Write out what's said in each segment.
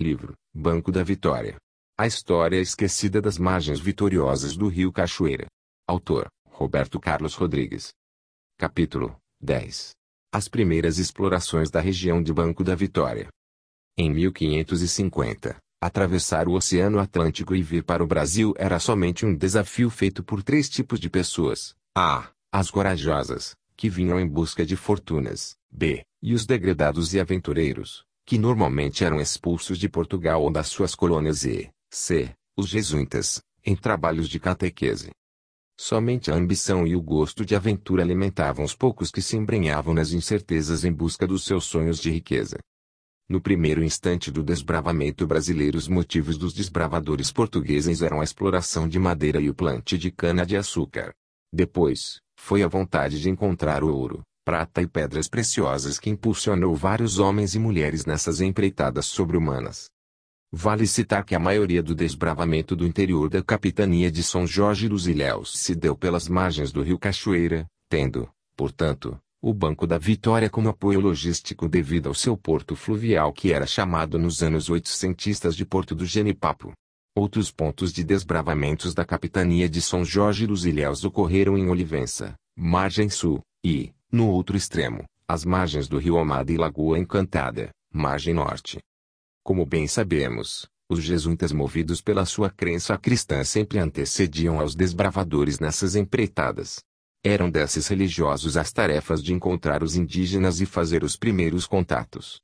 Livro, Banco da Vitória. A história esquecida das margens vitoriosas do rio Cachoeira. Autor, Roberto Carlos Rodrigues. Capítulo 10. As primeiras explorações da região de Banco da Vitória. Em 1550, atravessar o Oceano Atlântico e vir para o Brasil era somente um desafio feito por três tipos de pessoas. A. As corajosas, que vinham em busca de fortunas. B. E os degradados e aventureiros, que normalmente eram expulsos de Portugal ou das suas colônias e, c. os jesuítas, em trabalhos de catequese. Somente a ambição e o gosto de aventura alimentavam os poucos que se embrenhavam nas incertezas em busca dos seus sonhos de riqueza. No primeiro instante do desbravamento brasileiro os motivos dos desbravadores portugueses eram a exploração de madeira e o plantio de cana-de-açúcar. Depois, foi a vontade de encontrar o ouro, prata e pedras preciosas que impulsionou vários homens e mulheres nessas empreitadas sobre-humanas. Vale citar que a maioria do desbravamento do interior da capitania de São Jorge dos Ilhéus se deu pelas margens do rio Cachoeira, tendo, portanto, o Banco da Vitória como apoio logístico devido ao seu porto fluvial que era chamado nos anos oitocentistas de Porto do Genipapo. Outros pontos de desbravamentos da capitania de São Jorge dos Ilhéus ocorreram em Olivença, margem sul, e, no outro extremo, as margens do rio Amada e Lagoa Encantada, margem norte. Como bem sabemos, os jesuítas movidos pela sua crença cristã sempre antecediam aos desbravadores nessas empreitadas. Eram desses religiosos as tarefas de encontrar os indígenas e fazer os primeiros contatos.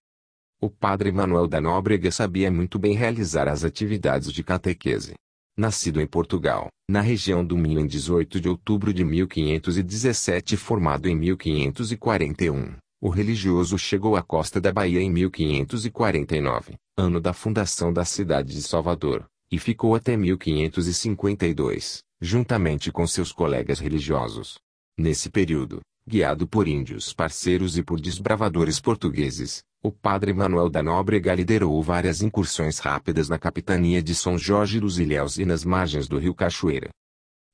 O padre Manuel da Nóbrega sabia muito bem realizar as atividades de catequese. Nascido em Portugal, na região do Minho em 18 de outubro de 1517 e formado em 1541, o religioso chegou à costa da Bahia em 1549, ano da fundação da cidade de Salvador, e ficou até 1552, juntamente com seus colegas religiosos. Nesse período, guiado por índios parceiros e por desbravadores portugueses, o padre Manuel da Nóbrega liderou várias incursões rápidas na capitania de São Jorge dos Ilhéus e nas margens do rio Cachoeira.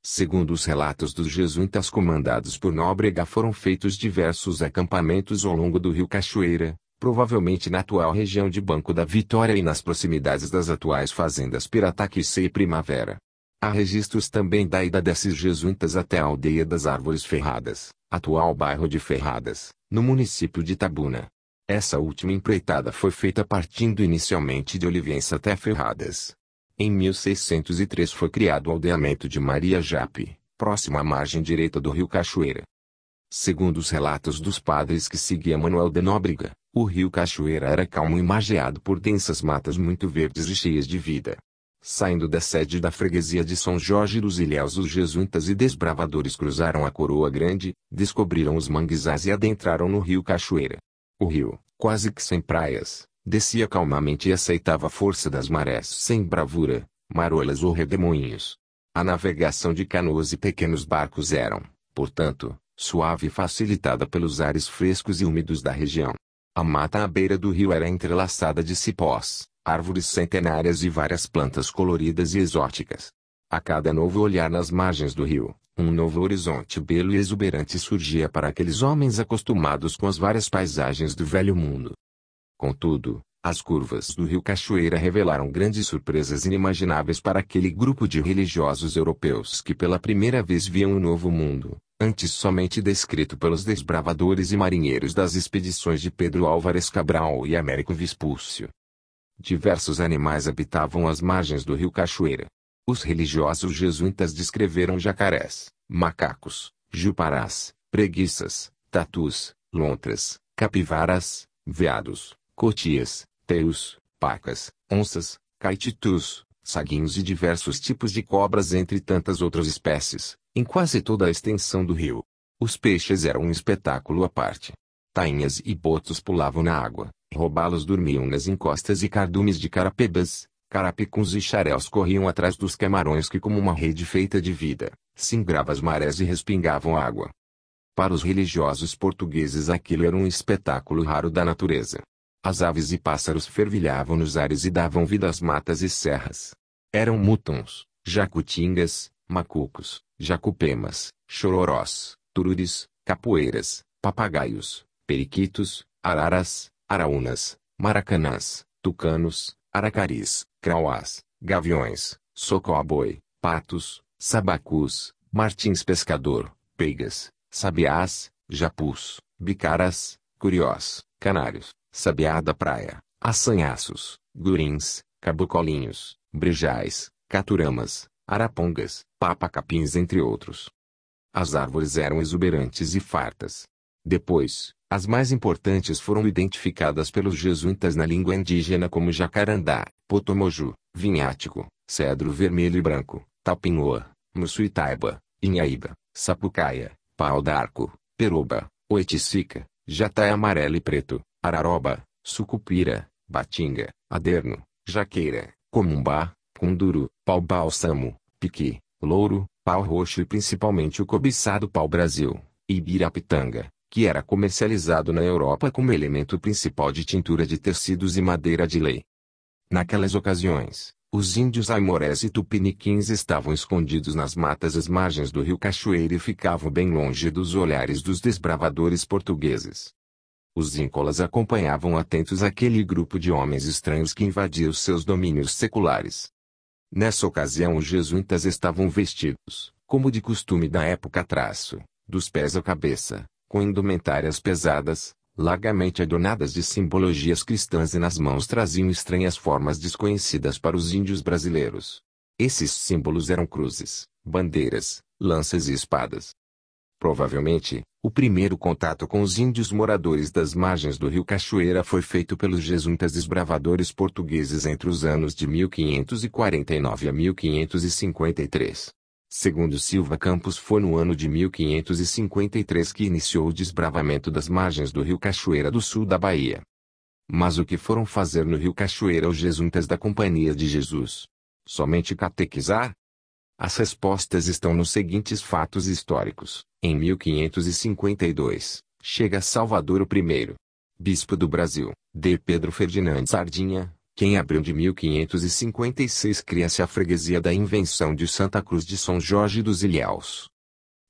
Segundo os relatos dos jesuítas comandados por Nóbrega foram feitos diversos acampamentos ao longo do rio Cachoeira, provavelmente na atual região de Banco da Vitória e nas proximidades das atuais fazendas Pirataquice e Primavera. Há registros também da ida desses jesuítas até a aldeia das Árvores Ferradas, atual bairro de Ferradas, no município de Tabuna, essa última empreitada foi feita partindo inicialmente de Olivença até Ferradas. Em 1603 foi criado o aldeamento de Maria Jape, próximo à margem direita do rio Cachoeira. Segundo os relatos dos padres que seguiam Manuel de Nóbrega, o rio Cachoeira era calmo e margeado por densas matas muito verdes e cheias de vida. Saindo da sede da freguesia de São Jorge dos Ilhéus os jesuítas e desbravadores cruzaram a Coroa Grande, descobriram os manguezais e adentraram no rio Cachoeira. O rio, quase que sem praias, descia calmamente e aceitava a força das marés sem bravura, marolas ou redemoinhos. A navegação de canoas e pequenos barcos eram, portanto, suave e facilitada pelos ares frescos e úmidos da região. A mata à beira do rio era entrelaçada de cipós, árvores centenárias e várias plantas coloridas e exóticas. A cada novo olhar nas margens do rio, um novo horizonte belo e exuberante surgia para aqueles homens acostumados com as várias paisagens do velho mundo. Contudo, as curvas do rio Cachoeira revelaram grandes surpresas inimagináveis para aquele grupo de religiosos europeus que pela primeira vez viam o novo mundo, antes somente descrito pelos desbravadores e marinheiros das expedições de Pedro Álvares Cabral e Américo Vespúcio. Diversos animais habitavam as margens do rio Cachoeira, os religiosos jesuítas descreveram jacarés, macacos, juparás, preguiças, tatus, lontras, capivaras, veados, cotias, teus, pacas, onças, caititus, saguinhos e diversos tipos de cobras entre tantas outras espécies, em quase toda a extensão do rio. Os peixes eram um espetáculo à parte. Tainhas e botos pulavam na água, robalos dormiam nas encostas e cardumes de carapebas, Carapicuns e xaréus corriam atrás dos camarões que como uma rede feita de vida, singrava as marés e respingavam água. Para os religiosos portugueses aquilo era um espetáculo raro da natureza. As aves e pássaros fervilhavam nos ares e davam vida às matas e serras. Eram mutons, jacutingas, macucos, jacupemas, chororós, tururis, capoeiras, papagaios, periquitos, araras, araúnas, maracanãs, tucanos, aracaris, crauás, gaviões, socoboi, patos, sabacus, martins pescador, peigas, sabiás, japus, bicaras, curiós, canários, sabiá da praia, assanhaços, gurins, cabucolinhos, brejais, caturamas, arapongas, papacapins entre outros. As árvores eram exuberantes e fartas. Depois, as mais importantes foram identificadas pelos jesuítas na língua indígena como jacarandá, potomoju, vinhático, cedro vermelho e branco, tapinhoa, mussuitaiba, inhaíba, sapucaia, pau d'arco, peroba, oiticica, jataia amarelo e preto, araroba, sucupira, batinga, aderno, jaqueira, comumbá, cunduru, pau balsamo, piqui, louro, pau roxo e principalmente o cobiçado pau-brasil, ibirapitanga, que era comercializado na Europa como elemento principal de tintura de tecidos e madeira de lei. Naquelas ocasiões, os índios aimorés e tupiniquins estavam escondidos nas matas às margens do rio Cachoeira e ficavam bem longe dos olhares dos desbravadores portugueses. Os íncolas acompanhavam atentos aquele grupo de homens estranhos que invadia os seus domínios seculares. Nessa ocasião os jesuítas estavam vestidos, como de costume da época traço, dos pés à cabeça, com indumentárias pesadas, largamente adornadas de simbologias cristãs e nas mãos traziam estranhas formas desconhecidas para os índios brasileiros. Esses símbolos eram cruzes, bandeiras, lanças e espadas. Provavelmente, o primeiro contato com os índios moradores das margens do rio Cachoeira foi feito pelos jesuítas desbravadores portugueses entre os anos de 1549 a 1553. Segundo Silva Campos foi no ano de 1553 que iniciou o desbravamento das margens do rio Cachoeira do sul da Bahia. Mas o que foram fazer no rio Cachoeira os jesuítas da Companhia de Jesus? Somente catequizar? As respostas estão nos seguintes fatos históricos. Em 1552, chega Salvador I, bispo do Brasil, de Pedro Ferdinand Sardinha, que em abril de 1556 cria-se a freguesia da invenção de Santa Cruz de São Jorge dos Ilhéus.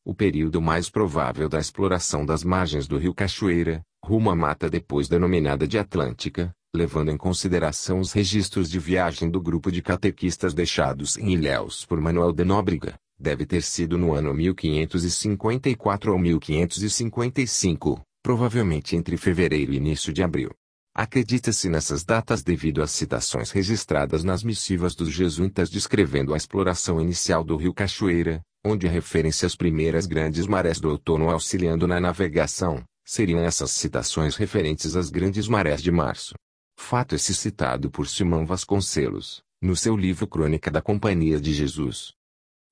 O período mais provável da exploração das margens do rio Cachoeira, rumo à mata depois denominada de Atlântica, levando em consideração os registros de viagem do grupo de catequistas deixados em Ilhéus por Manuel de Nóbrega, deve ter sido no ano 1554 ou 1555, provavelmente entre fevereiro e início de abril. Acredita-se nessas datas devido às citações registradas nas missivas dos jesuítas descrevendo a exploração inicial do rio Cachoeira, onde referência às primeiras grandes marés do outono auxiliando na navegação, seriam essas citações referentes às grandes marés de março. Fato esse citado por Simão Vasconcelos, no seu livro Crônica da Companhia de Jesus.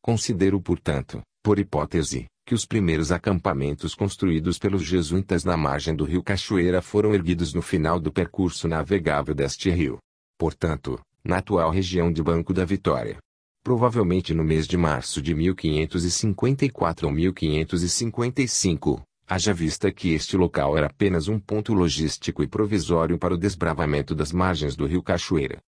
Considero portanto, por hipótese, que os primeiros acampamentos construídos pelos jesuítas na margem do rio Cachoeira foram erguidos no final do percurso navegável deste rio. Portanto, na atual região de Banco da Vitória. Provavelmente no mês de março de 1554 ou 1555, haja vista que este local era apenas um ponto logístico e provisório para o desbravamento das margens do rio Cachoeira.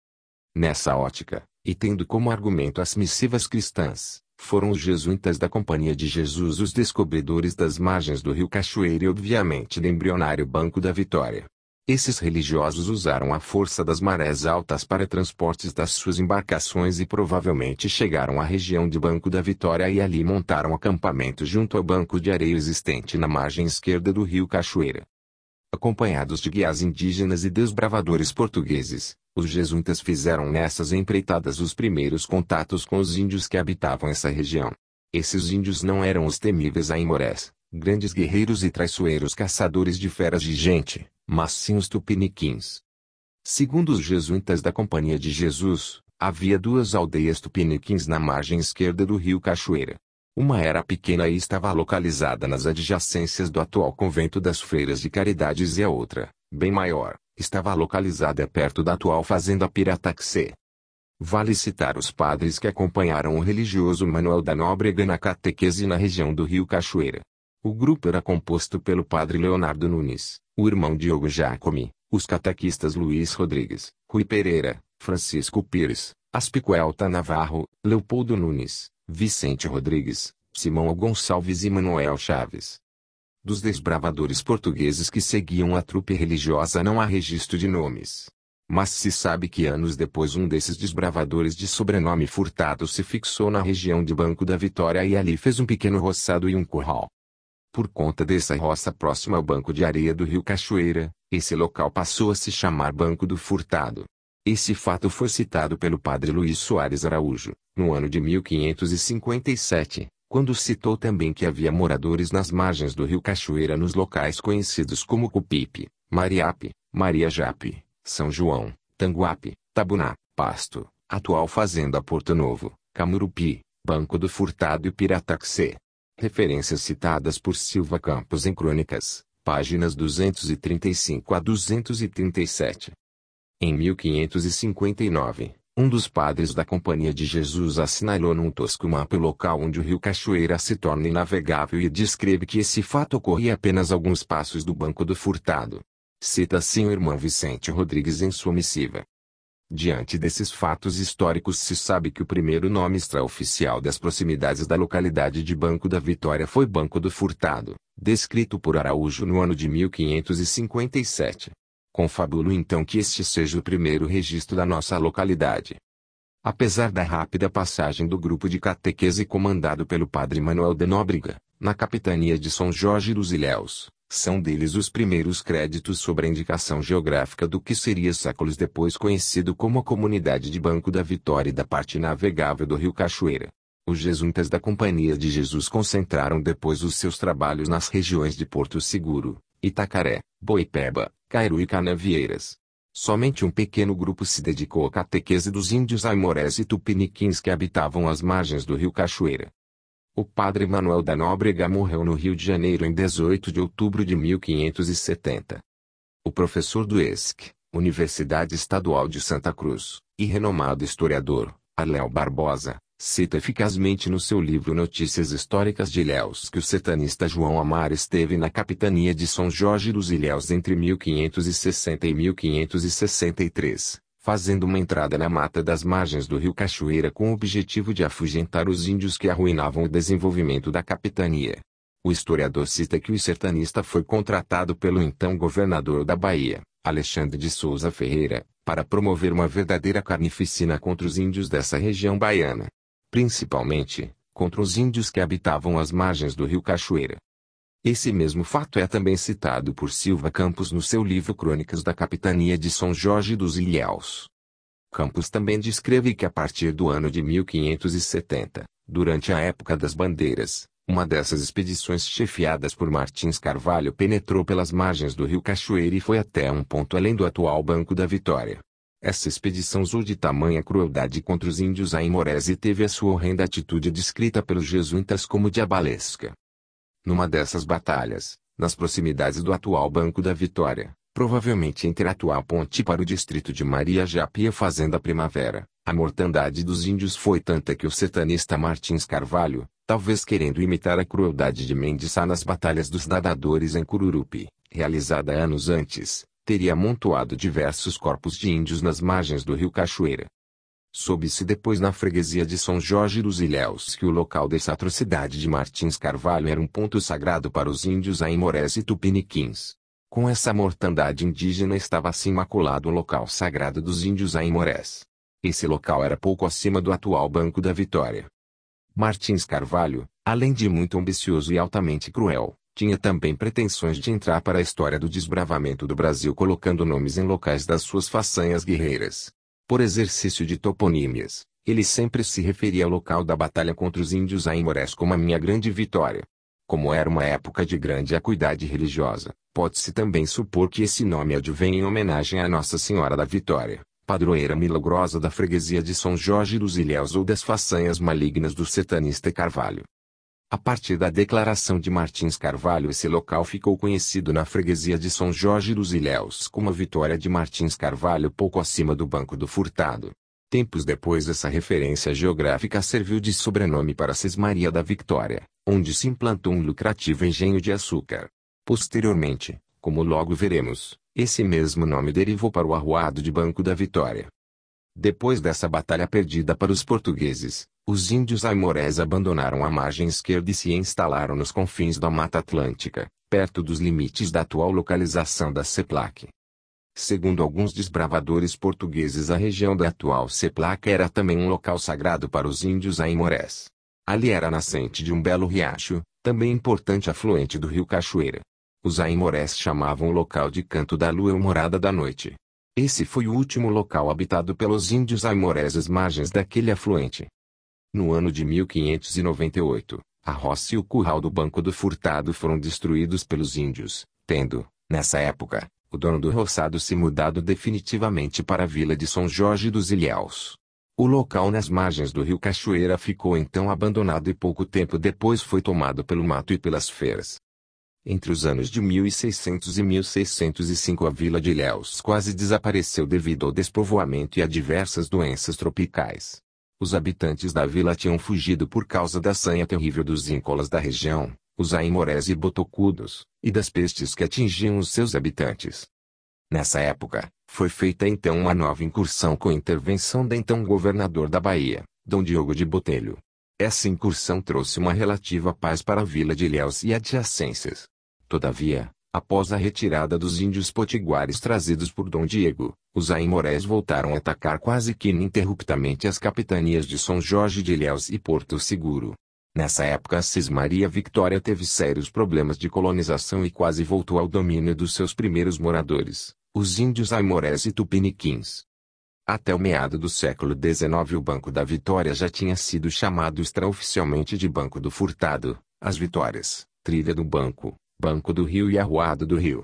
Nessa ótica, e tendo como argumento as missivas cristãs, foram os jesuítas da Companhia de Jesus os descobridores das margens do rio Cachoeira e obviamente do embrionário Banco da Vitória. Esses religiosos usaram a força das marés altas para transportes das suas embarcações e provavelmente chegaram à região de Banco da Vitória e ali montaram acampamento junto ao banco de areia existente na margem esquerda do rio Cachoeira. Acompanhados de guias indígenas e desbravadores portugueses, os jesuítas fizeram nessas empreitadas os primeiros contatos com os índios que habitavam essa região. Esses índios não eram os temíveis aimorés, grandes guerreiros e traiçoeiros caçadores de feras de gente, mas sim os tupiniquins. Segundo os jesuítas da Companhia de Jesus, havia duas aldeias tupiniquins na margem esquerda do rio Cachoeira. Uma era pequena e estava localizada nas adjacências do atual convento das Freiras de Caridades e a outra, bem maior, estava localizada perto da atual fazenda Pirataxê. Vale citar os padres que acompanharam o religioso Manuel da Nóbrega na catequese na região do Rio Cachoeira. O grupo era composto pelo padre Leonardo Nunes, o irmão Diogo Jacome, os catequistas Luiz Rodrigues, Rui Pereira, Francisco Pires, Aspicuelta Navarro, Leopoldo Nunes, Vicente Rodrigues, Simão Gonçalves e Manuel Chaves. Dos desbravadores portugueses que seguiam a trupe religiosa não há registro de nomes. Mas se sabe que anos depois um desses desbravadores de sobrenome Furtado se fixou na região de Banco da Vitória e ali fez um pequeno roçado e um curral. Por conta dessa roça próxima ao banco de areia do rio Cachoeira, esse local passou a se chamar Banco do Furtado. Esse fato foi citado pelo padre Luiz Soares Araújo, no ano de 1557, quando citou também que havia moradores nas margens do rio Cachoeira nos locais conhecidos como Cupipe, Mariape, Maria Jape, São João, Tanguape, Tabuná, Pasto, atual Fazenda Porto Novo, Camurupi, Banco do Furtado e Pirataxê. Referências citadas por Silva Campos em Crônicas, páginas 235 a 237. Em 1559, um dos padres da Companhia de Jesus assinalou num tosco mapa o local onde o rio Cachoeira se torna inavegável e descreve que esse fato ocorria apenas alguns passos do Banco do Furtado. Cita assim o irmão Vicente Rodrigues em sua missiva. Diante desses fatos históricos se sabe que o primeiro nome extraoficial das proximidades da localidade de Banco da Vitória foi Banco do Furtado, descrito por Araújo no ano de 1557. Confabulo então que este seja o primeiro registro da nossa localidade. Apesar da rápida passagem do grupo de catequese comandado pelo padre Manuel de Nóbrega, na capitania de São Jorge dos Ilhéus, são deles os primeiros créditos sobre a indicação geográfica do que seria séculos depois conhecido como a comunidade de Banco da Vitória e da parte navegável do rio Cachoeira. Os jesuítas da Companhia de Jesus concentraram depois os seus trabalhos nas regiões de Porto Seguro, Itacaré, Boipeba, Cairu e Canavieiras. Somente um pequeno grupo se dedicou à catequese dos índios aimorés e tupiniquins que habitavam as margens do rio Cachoeira. O padre Manuel da Nóbrega morreu no Rio de Janeiro em 18 de outubro de 1570. O professor do ESC, Universidade Estadual de Santa Cruz, e renomado historiador, Arléo Barbosa, cita eficazmente no seu livro Notícias Históricas de Ilhéus que o setanista João Amar esteve na capitania de São Jorge dos Ilhéus entre 1560 e 1563, fazendo uma entrada na mata das margens do rio Cachoeira com o objetivo de afugentar os índios que arruinavam o desenvolvimento da capitania. O historiador cita que o sertanista foi contratado pelo então governador da Bahia, Alexandre de Souza Ferreira, para promover uma verdadeira carnificina contra os índios dessa região baiana. Principalmente, contra os índios que habitavam as margens do rio Cachoeira. Esse mesmo fato é também citado por Silva Campos no seu livro Crônicas da Capitania de São Jorge dos Ilhéus. Campos também descreve que a partir do ano de 1570, durante a época das bandeiras, uma dessas expedições chefiadas por Martins Carvalho penetrou pelas margens do rio Cachoeira e foi até um ponto além do atual Banco da Vitória. Essa expedição usou de tamanha crueldade contra os índios aimorés e teve a sua horrenda atitude descrita pelos jesuítas como diabalesca. Numa dessas batalhas, nas proximidades do atual Banco da Vitória, provavelmente entre a atual ponte para o distrito de Maria Japi e Fazenda Primavera, a mortandade dos índios foi tanta que o sertanista Martins Carvalho, talvez querendo imitar a crueldade de Mendes nas batalhas dos nadadores em Cururupi, realizada anos antes, teria amontoado diversos corpos de índios nas margens do rio Cachoeira, Soube-se depois na freguesia de São Jorge dos Ilhéus que o local dessa atrocidade de Martins Carvalho era um ponto sagrado para os índios aimorés e tupiniquins. Com essa mortandade indígena estava assim maculado o local sagrado dos índios aimorés. Esse local era pouco acima do atual Banco da Vitória. Martins Carvalho, além de muito ambicioso e altamente cruel, tinha também pretensões de entrar para a história do desbravamento do Brasil colocando nomes em locais das suas façanhas guerreiras. Por exercício de toponímias, ele sempre se referia ao local da batalha contra os índios aimorés como a minha grande vitória. Como era uma época de grande acuidade religiosa, pode-se também supor que esse nome advém em homenagem a Nossa Senhora da Vitória, padroeira milagrosa da freguesia de São Jorge dos Ilhéus ou das façanhas malignas do setanista Carvalho. A partir da declaração de Martins Carvalho esse local ficou conhecido na freguesia de São Jorge dos Ilhéus como a vitória de Martins Carvalho pouco acima do Banco do Furtado. Tempos depois essa referência geográfica serviu de sobrenome para Cismaria da Vitória, onde se implantou um lucrativo engenho de açúcar. Posteriormente, como logo veremos, esse mesmo nome derivou para o arruado de Banco da Vitória. Depois dessa batalha perdida para os portugueses, os índios aimorés abandonaram a margem esquerda e se instalaram nos confins da Mata Atlântica, perto dos limites da atual localização da CEPLAC. Segundo alguns desbravadores portugueses a região da atual Seplaca era também um local sagrado para os índios aimorés. Ali era a nascente de um belo riacho, também importante afluente do rio Cachoeira. Os aimorés chamavam o local de Canto da Lua ou Morada da Noite. Esse foi o último local habitado pelos índios aimorés às margens daquele afluente. No ano de 1598, a roça e o curral do Banco do Furtado foram destruídos pelos índios, tendo, nessa época, o dono do roçado se mudado definitivamente para a vila de São Jorge dos Ilhéus. O local nas margens do rio Cachoeira ficou então abandonado e pouco tempo depois foi tomado pelo mato e pelas feiras. Entre os anos de 1600 e 1605 a vila de Ilhéus quase desapareceu devido ao despovoamento e a diversas doenças tropicais. Os habitantes da vila tinham fugido por causa da sanha terrível dos íncolas da região, os aimorés e botocudos, e das pestes que atingiam os seus habitantes. Nessa época, foi feita então uma nova incursão com a intervenção da então governador da Bahia, Dom Diogo de Botelho. Essa incursão trouxe uma relativa paz para a vila de Ilhéus e adjacências. Todavia, após a retirada dos índios potiguares trazidos por Dom Diego, os aimorés voltaram a atacar quase que ininterruptamente as capitanias de São Jorge de Ilhéus e Porto Seguro. Nessa época Cismaria Victória teve sérios problemas de colonização e quase voltou ao domínio dos seus primeiros moradores, os índios aimorés e tupiniquins. Até o meado do século XIX o Banco da Vitória já tinha sido chamado extraoficialmente de Banco do Furtado, as Vitórias, Trilha do Banco, Banco do Rio e Arruado do Rio.